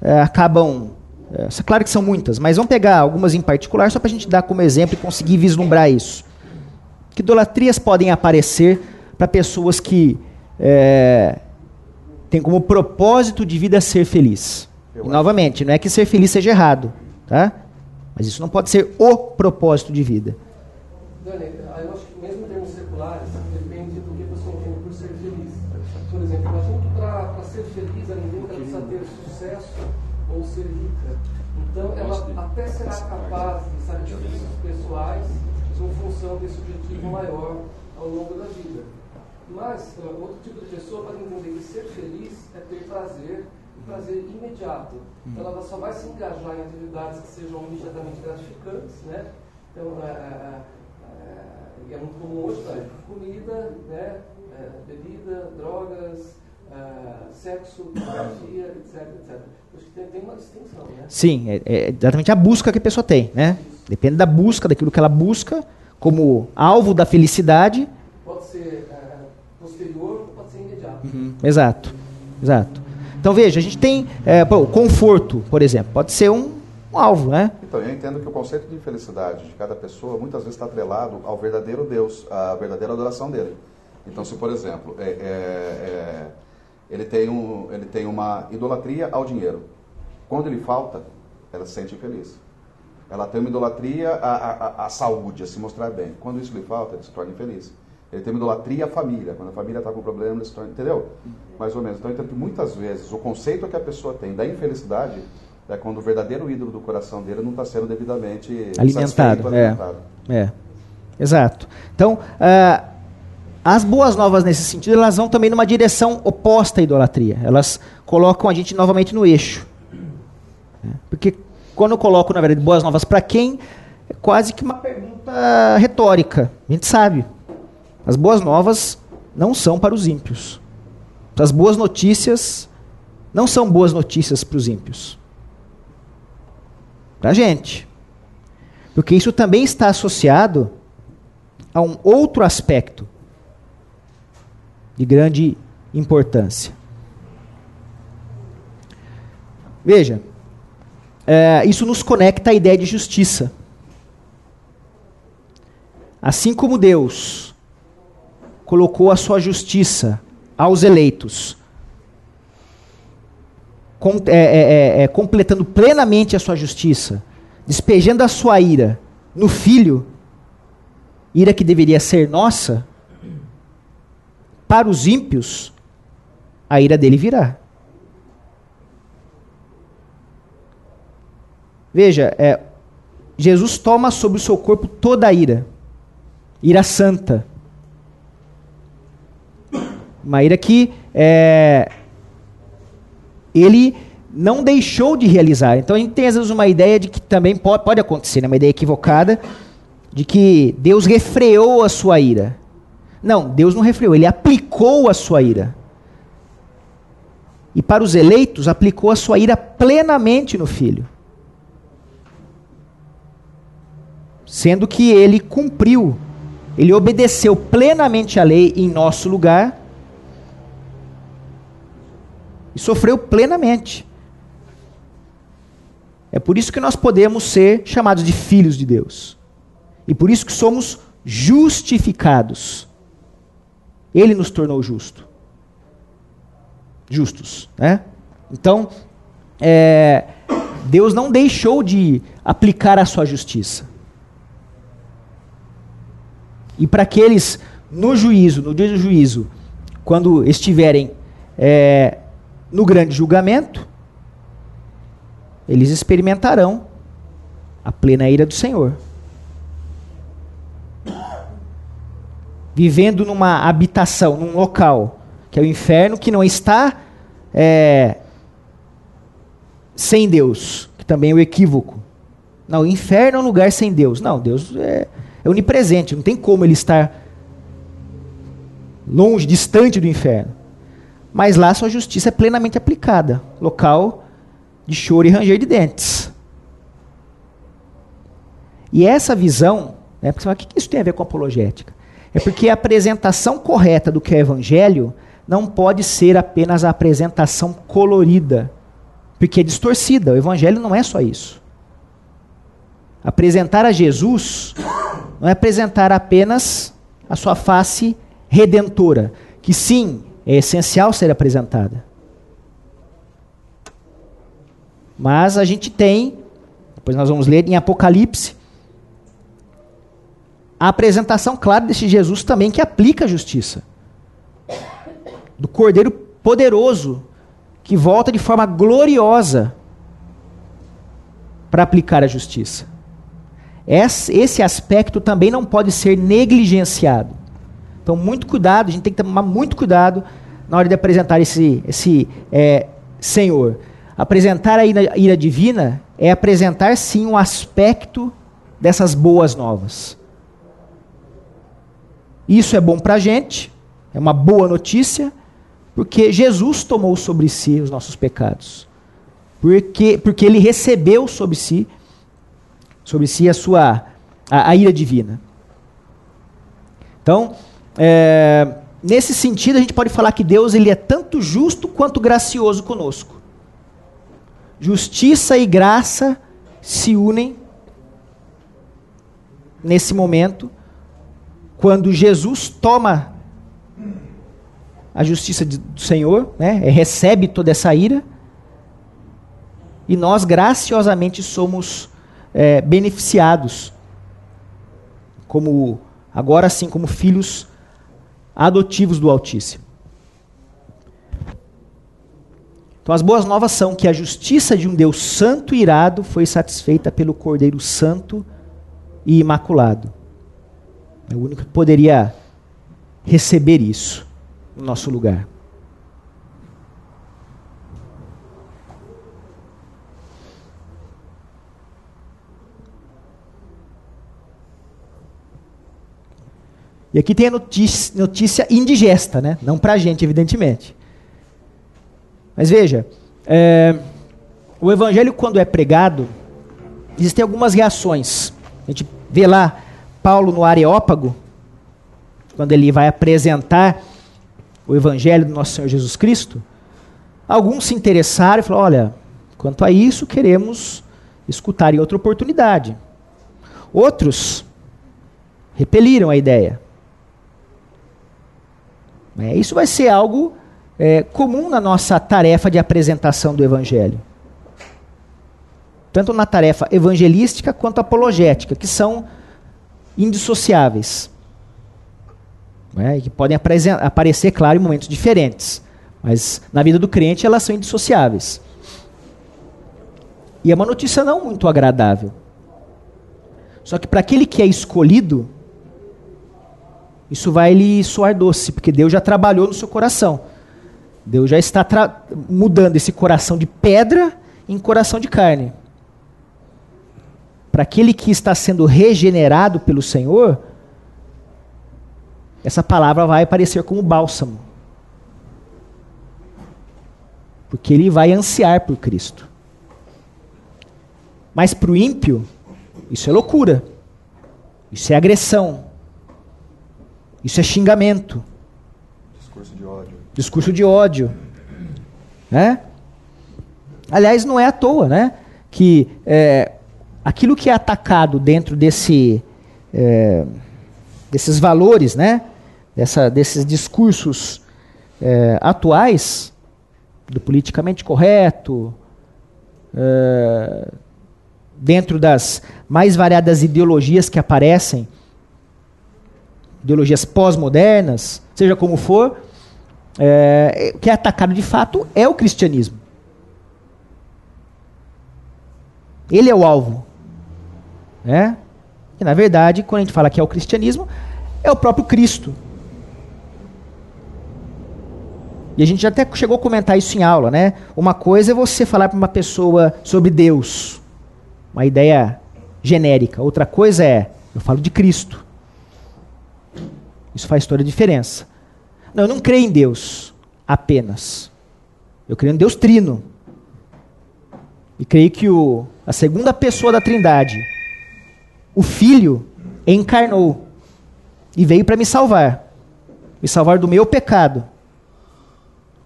eh, acabam. eh, claro que são muitas, mas vamos pegar algumas em particular só para a gente dar como exemplo e conseguir vislumbrar isso. Que idolatrias podem aparecer para pessoas que eh, têm como propósito de vida ser feliz? E, novamente, não é que ser feliz seja errado, tá? Mas isso não pode ser o propósito de vida eu acho que mesmo em termos seculares, depende do que você entende por ser feliz. Por exemplo, imagina que para ser feliz a ninguém ela precisa ter sucesso ou ser rica. Então, ela até será capaz de sacrifícios pessoais em função desse objetivo maior ao longo da vida. Mas, eh, outro tipo de pessoa pode entender que ser feliz é ter prazer, e prazer imediato. Ela só vai se engajar em atividades que sejam imediatamente gratificantes, né? Então, é, é, é, é muito comum hoje, né? comida, né? É, bebida, drogas, é, sexo, pornografia, etc, etc. Acho que tem, tem uma distinção, né? Sim, é, é exatamente a busca que a pessoa tem, né? Depende da busca, daquilo que ela busca como alvo da felicidade. Pode ser é, posterior, pode ser imediato. Exato, exato. Então veja, a gente tem é, pô, o conforto, por exemplo, pode ser um, um alvo, né? Então, eu entendo que o conceito de felicidade de cada pessoa muitas vezes está atrelado ao verdadeiro Deus, à verdadeira adoração dele. Então, se por exemplo, é, é, é, ele, tem um, ele tem uma idolatria ao dinheiro, quando ele falta, ela se sente infeliz. Ela tem uma idolatria à, à, à saúde, a se mostrar bem. Quando isso lhe falta, ele se torna infeliz. Ele tem uma idolatria à família. Quando a família está com problema, ele se torna. Entendeu? Mais ou menos. Então, que muitas vezes o conceito que a pessoa tem da infelicidade é quando o verdadeiro ídolo do coração dele não está sendo devidamente Alimentado, satisfeito, é. alimentado. É, exato. Então, ah, as boas novas nesse sentido, elas vão também numa direção oposta à idolatria. Elas colocam a gente novamente no eixo. né? Porque quando eu coloco, na verdade, boas novas para quem, é quase que uma pergunta retórica. A gente sabe. As boas novas não são para os ímpios. As boas notícias não são boas notícias para os ímpios. Para a gente. Porque isso também está associado a um outro aspecto de grande importância. Veja, é, isso nos conecta à ideia de justiça. Assim como Deus colocou a sua justiça aos eleitos, com- é, é, é, é, completando plenamente a sua justiça, despejando a sua ira no filho, ira que deveria ser nossa, para os ímpios, a ira dele virá. Veja, é, Jesus toma sobre o seu corpo toda a ira, ira santa. Uma ira que é, ele não deixou de realizar. Então a gente tem às vezes uma ideia de que também pode, pode acontecer, né? uma ideia equivocada, de que Deus refreou a sua ira. Não, Deus não refreou, ele aplicou a sua ira. E para os eleitos, aplicou a sua ira plenamente no filho. Sendo que ele cumpriu, ele obedeceu plenamente a lei em nosso lugar e sofreu plenamente. É por isso que nós podemos ser chamados de filhos de Deus. E por isso que somos justificados. Ele nos tornou justo. justos, né? Então, é, Deus não deixou de aplicar a sua justiça. E para aqueles no juízo, no dia do juízo, quando estiverem é, no grande julgamento, eles experimentarão a plena ira do Senhor. Vivendo numa habitação, num local, que é o inferno, que não está é, sem Deus, que também é o equívoco. Não, o inferno é um lugar sem Deus. Não, Deus é, é onipresente, não tem como ele estar longe, distante do inferno. Mas lá sua justiça é plenamente aplicada local de choro e ranger de dentes. E essa visão, né, porque você fala, o que isso tem a ver com apologética? É porque a apresentação correta do que é evangelho não pode ser apenas a apresentação colorida, porque é distorcida. O evangelho não é só isso. Apresentar a Jesus não é apresentar apenas a sua face redentora, que sim, é essencial ser apresentada. Mas a gente tem, depois nós vamos ler em Apocalipse, a apresentação clara desse Jesus também que aplica a justiça. Do Cordeiro poderoso, que volta de forma gloriosa para aplicar a justiça. Esse aspecto também não pode ser negligenciado. Então, muito cuidado, a gente tem que tomar muito cuidado na hora de apresentar esse, esse é, Senhor. Apresentar a ira, ira divina é apresentar sim um aspecto dessas boas novas. Isso é bom para a gente, é uma boa notícia, porque Jesus tomou sobre si os nossos pecados. Porque, porque ele recebeu sobre si, sobre si a sua a, a ira divina. Então, é, nesse sentido, a gente pode falar que Deus ele é tanto justo quanto gracioso conosco. Justiça e graça se unem nesse momento quando Jesus toma a justiça do Senhor, né, recebe toda essa ira, e nós graciosamente somos é, beneficiados, como agora sim como filhos adotivos do Altíssimo. Então as boas novas são que a justiça de um Deus santo e irado foi satisfeita pelo Cordeiro Santo e Imaculado. É o único que poderia receber isso no nosso lugar. E aqui tem a notícia, notícia indigesta, né? não para a gente, evidentemente. Mas veja, é, o evangelho, quando é pregado, existem algumas reações. A gente vê lá Paulo no Areópago, quando ele vai apresentar o Evangelho do nosso Senhor Jesus Cristo, alguns se interessaram e falaram: olha, quanto a isso, queremos escutar em outra oportunidade. Outros repeliram a ideia. É, isso vai ser algo é, comum na nossa tarefa de apresentação do Evangelho. Tanto na tarefa evangelística quanto apologética, que são indissociáveis. Né, que podem aparecer, claro, em momentos diferentes. Mas na vida do crente elas são indissociáveis. E é uma notícia não muito agradável. Só que para aquele que é escolhido, isso vai lhe soar doce, porque Deus já trabalhou no seu coração. Deus já está mudando esse coração de pedra em coração de carne para aquele que está sendo regenerado pelo Senhor, essa palavra vai aparecer como bálsamo. Porque ele vai ansiar por Cristo. Mas para o ímpio, isso é loucura. Isso é agressão. Isso é xingamento. Discurso de ódio. Discurso de ódio. Né? Aliás, não é à toa, né? Que é, aquilo que é atacado dentro desse, é, desses valores, né? Dessa, desses discursos é, atuais, do politicamente correto, é, dentro das mais variadas ideologias que aparecem, ideologias pós-modernas, seja como for, é, o que é atacado de fato é o cristianismo. Ele é o alvo. Né? E, na verdade, quando a gente fala que é o cristianismo, é o próprio Cristo. E a gente já até chegou a comentar isso em aula, né? Uma coisa é você falar para uma pessoa sobre Deus, uma ideia genérica. Outra coisa é, eu falo de Cristo. Isso faz toda a diferença. Não, eu não creio em Deus apenas. Eu creio em Deus trino. E creio que o, a segunda pessoa da Trindade, o Filho, encarnou e veio para me salvar. Me salvar do meu pecado.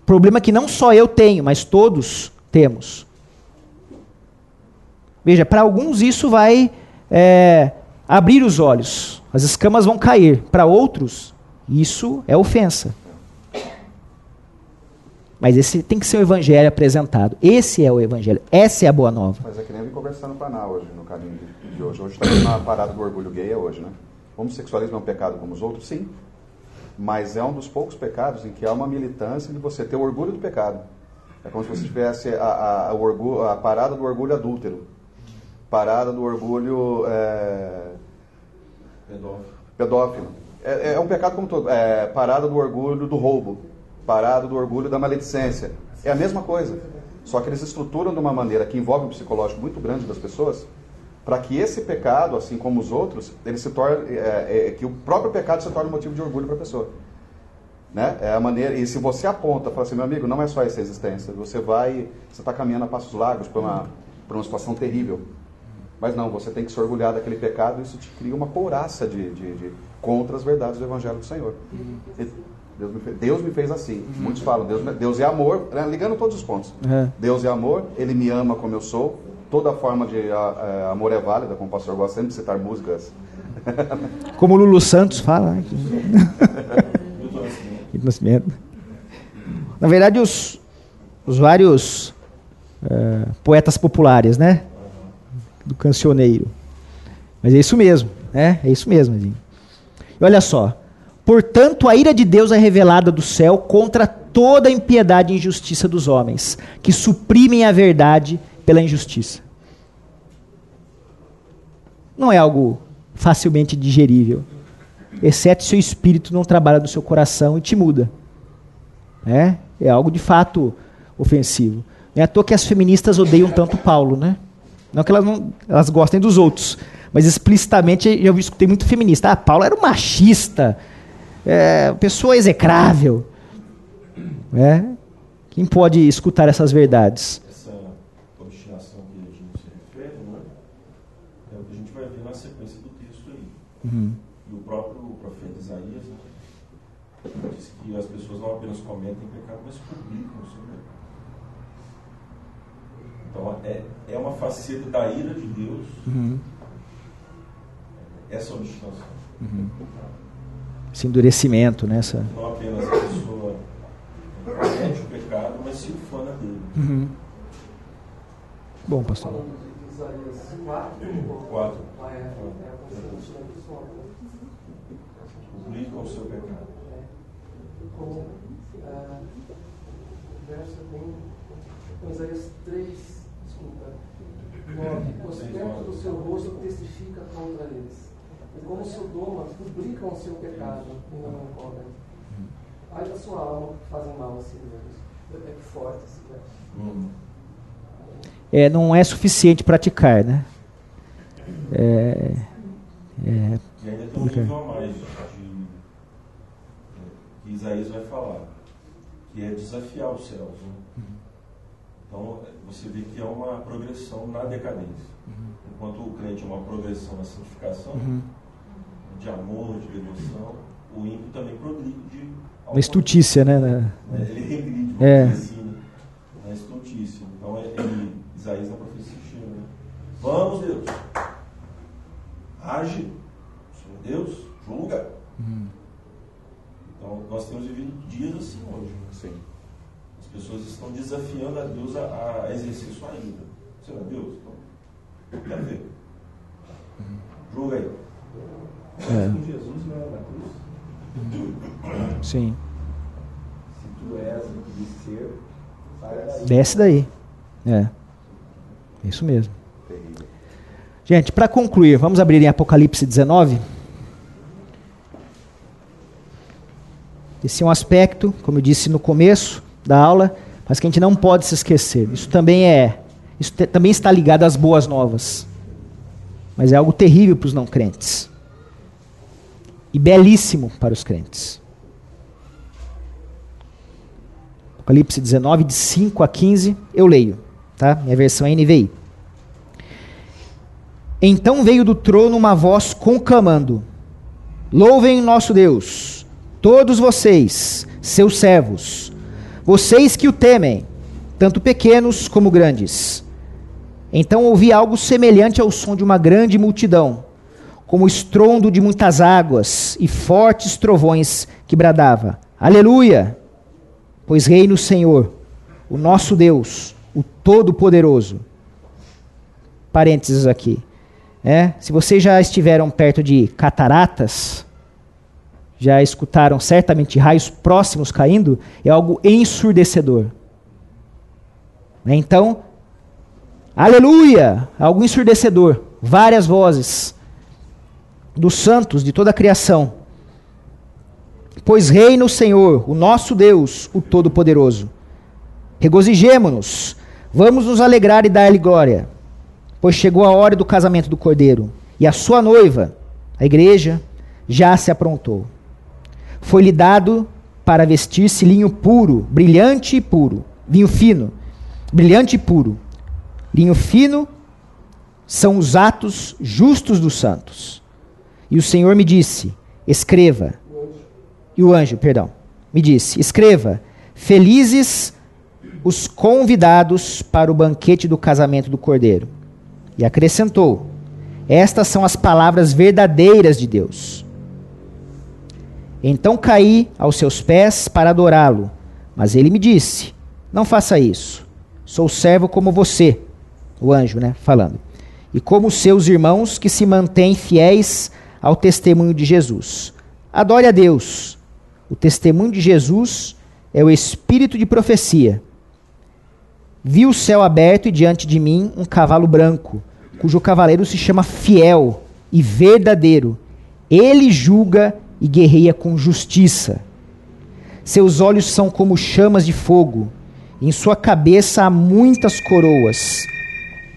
Problema que não só eu tenho, mas todos temos. Veja, para alguns isso vai é, abrir os olhos, as escamas vão cair. Para outros, isso é ofensa. Mas esse tem que ser o evangelho apresentado. Esse é o evangelho. Essa é a boa nova. Mas é que nem eu vim conversando com a Ana hoje, no caminho de hoje. Hoje está na parada do orgulho gay é hoje, né? O homossexualismo é um pecado como os outros? Sim. Mas é um dos poucos pecados em que há uma militância de você ter o orgulho do pecado. É como se você tivesse a, a, a, orgulho, a parada do orgulho adúltero. Parada do orgulho é... pedófilo. pedófilo. É, é, um pecado como todo. É, parada do orgulho do roubo parado do orgulho da maledicência. É a mesma coisa. Só que eles estruturam de uma maneira que envolve um psicológico muito grande das pessoas, para que esse pecado, assim como os outros, ele se torne, é, é, que o próprio pecado se torne motivo de orgulho para a pessoa. Né? É a maneira, e se você aponta, fala assim, meu amigo, não é só essa existência, você vai, você está caminhando a passos largos para uma, uma situação terrível. Mas não, você tem que se orgulhar daquele pecado e isso te cria uma pouraça de, de, de contra as verdades do Evangelho do Senhor. E, Deus me fez, Deus me fez assim. Uhum. Muitos falam, Deus, Deus é amor, né? ligando todos os pontos. Uhum. Deus é amor, Ele me ama como eu sou. Toda forma de a, a, amor é válida, como o pastor gosta sempre de citar músicas. Como o Lulu Santos fala. Né? Nascimento. Na verdade, os, os vários uh, poetas populares, né? Do cancioneiro. Mas é isso mesmo, né? É isso mesmo, Edinho. E olha só, Portanto, a ira de Deus é revelada do céu contra toda a impiedade e injustiça dos homens, que suprimem a verdade pela injustiça. Não é algo facilmente digerível, exceto se o espírito não trabalha no seu coração e te muda. É, é algo de fato ofensivo. Não é à toa que as feministas odeiam tanto Paulo, né? Não que elas, não, elas gostem dos outros, mas explicitamente eu escutei muito feminista. Ah, Paulo era um machista, é, pessoa execrável. Né? Quem pode escutar essas verdades? Essa obstinação que a gente se refere, né? é o que a gente vai ver na sequência do texto aí. Uhum. E o próprio profeta Isaías né, diz que as pessoas não apenas cometem pecado, mas publicam o seu pecado. Então é, é uma faceta da ira de Deus uhum. essa obstinação. Uhum esse endurecimento, né? Essa... Não apenas a pessoa comete o pecado, mas se ufana dele. Uhum. Bom, pastor. Isaías 4. 4. Publica o seu pecado. Como é, verso tem Isaías 3, desculpa, 9. Os tempos do seu rosto testifica contra eles e como Sodoma publicam o seu pecado e não cobrem. Ai da sua alma que fazem mal a si mesmos. É que forte esse verso. É, não é suficiente praticar, né? É, é, e ainda tem um nível a mais de, que Isaías vai falar, que é desafiar os céus. Né? Uhum. Então, você vê que é uma progressão na decadência. Uhum. Enquanto o crente é uma progressão na santificação, uhum de amor, de redenção, o ímpio também progride. Uma estutícia, né? né? É, ele regride, é. assim, na estutícia. Então, é, ele, Isaías na profecia chega, né? Vamos, Deus. Age. Senhor Deus, julga. Uhum. Então, nós temos vivido dias assim hoje. Né? Sim. As pessoas estão desafiando a Deus a, a exercer sua ira. Senhor Deus, então, quero ver. Uhum. Julga aí. É. Com Jesus não na cruz? Sim. Se tu és o que diz ser, daí. Desce daí. É. Isso mesmo. Gente, para concluir, vamos abrir em Apocalipse 19. Esse é um aspecto, como eu disse no começo da aula, mas que a gente não pode se esquecer. Isso também é, isso também está ligado às boas novas. Mas é algo terrível para os não crentes. E belíssimo para os crentes. Apocalipse 19, de 5 a 15, eu leio, tá? Minha versão é NVI. Então veio do trono uma voz conclamando: Louvem nosso Deus, todos vocês, seus servos, vocês que o temem, tanto pequenos como grandes. Então ouvi algo semelhante ao som de uma grande multidão, como o estrondo de muitas águas e fortes trovões que bradava: Aleluia! Pois reina o Senhor, o nosso Deus, o Todo-Poderoso. Parênteses aqui. É, se vocês já estiveram perto de cataratas, já escutaram certamente raios próximos caindo, é algo ensurdecedor. Né, então, aleluia, algo ensurdecedor, várias vozes dos santos de toda a criação. Pois reina o Senhor, o nosso Deus, o Todo-Poderoso. Regozijemo-nos, vamos nos alegrar e dar-lhe glória pois chegou a hora do casamento do cordeiro, e a sua noiva, a igreja, já se aprontou. Foi-lhe dado para vestir-se linho puro, brilhante e puro, vinho fino, brilhante e puro. Linho fino são os atos justos dos santos. E o Senhor me disse: escreva. E o anjo, perdão, me disse: escreva, felizes os convidados para o banquete do casamento do cordeiro. E acrescentou: Estas são as palavras verdadeiras de Deus. Então caí aos seus pés para adorá-lo. Mas ele me disse: Não faça isso. Sou servo como você, o anjo, né, falando. E como seus irmãos que se mantêm fiéis ao testemunho de Jesus. Adore a Deus. O testemunho de Jesus é o espírito de profecia. Vi o céu aberto e diante de mim um cavalo branco, cujo cavaleiro se chama Fiel e Verdadeiro. Ele julga e guerreia com justiça. Seus olhos são como chamas de fogo. Em sua cabeça há muitas coroas.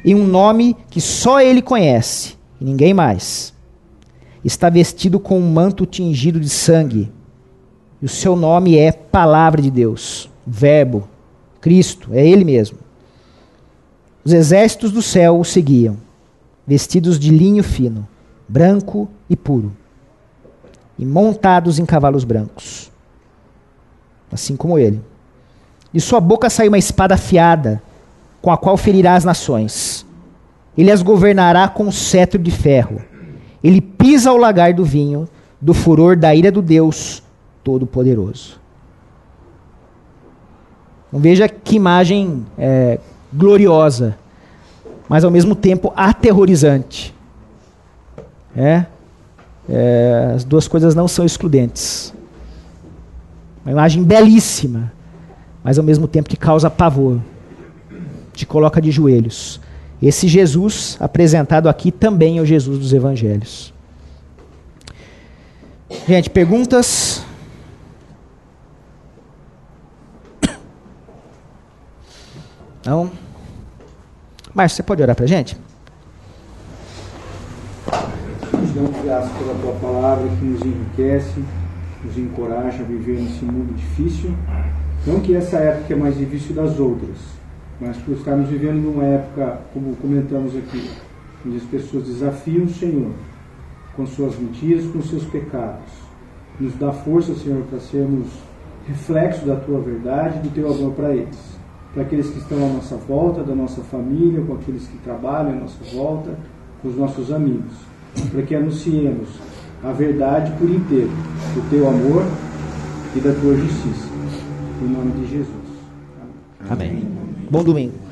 E um nome que só ele conhece, e ninguém mais. Está vestido com um manto tingido de sangue. E o seu nome é Palavra de Deus, Verbo, Cristo, é Ele mesmo. Os exércitos do céu o seguiam, vestidos de linho fino, branco e puro, e montados em cavalos brancos, assim como ele. De sua boca saiu uma espada afiada, com a qual ferirá as nações. Ele as governará com um cetro de ferro. Ele pisa o lagar do vinho, do furor da ira do Deus Todo-Poderoso. Então, veja que imagem é, gloriosa, mas ao mesmo tempo aterrorizante. É? é, as duas coisas não são excludentes. Uma imagem belíssima, mas ao mesmo tempo que causa pavor, te coloca de joelhos. Esse Jesus apresentado aqui também é o Jesus dos evangelhos. Gente, perguntas? Não? Márcio, você pode orar para a gente? Nos damos graças pela tua palavra que nos enriquece, nos encoraja a viver nesse mundo difícil. Não que essa época é mais difícil das outras, mas por estarmos vivendo numa época, como comentamos aqui, onde as pessoas desafiam o Senhor com suas mentiras, com seus pecados. Nos dá força, Senhor, para sermos reflexo da tua verdade do teu amor para eles para aqueles que estão à nossa volta, da nossa família, com aqueles que trabalham à nossa volta, com os nossos amigos, para que anunciemos a verdade por inteiro, do teu amor e da tua justiça. Em nome de Jesus. Amém. Amém. Bom domingo.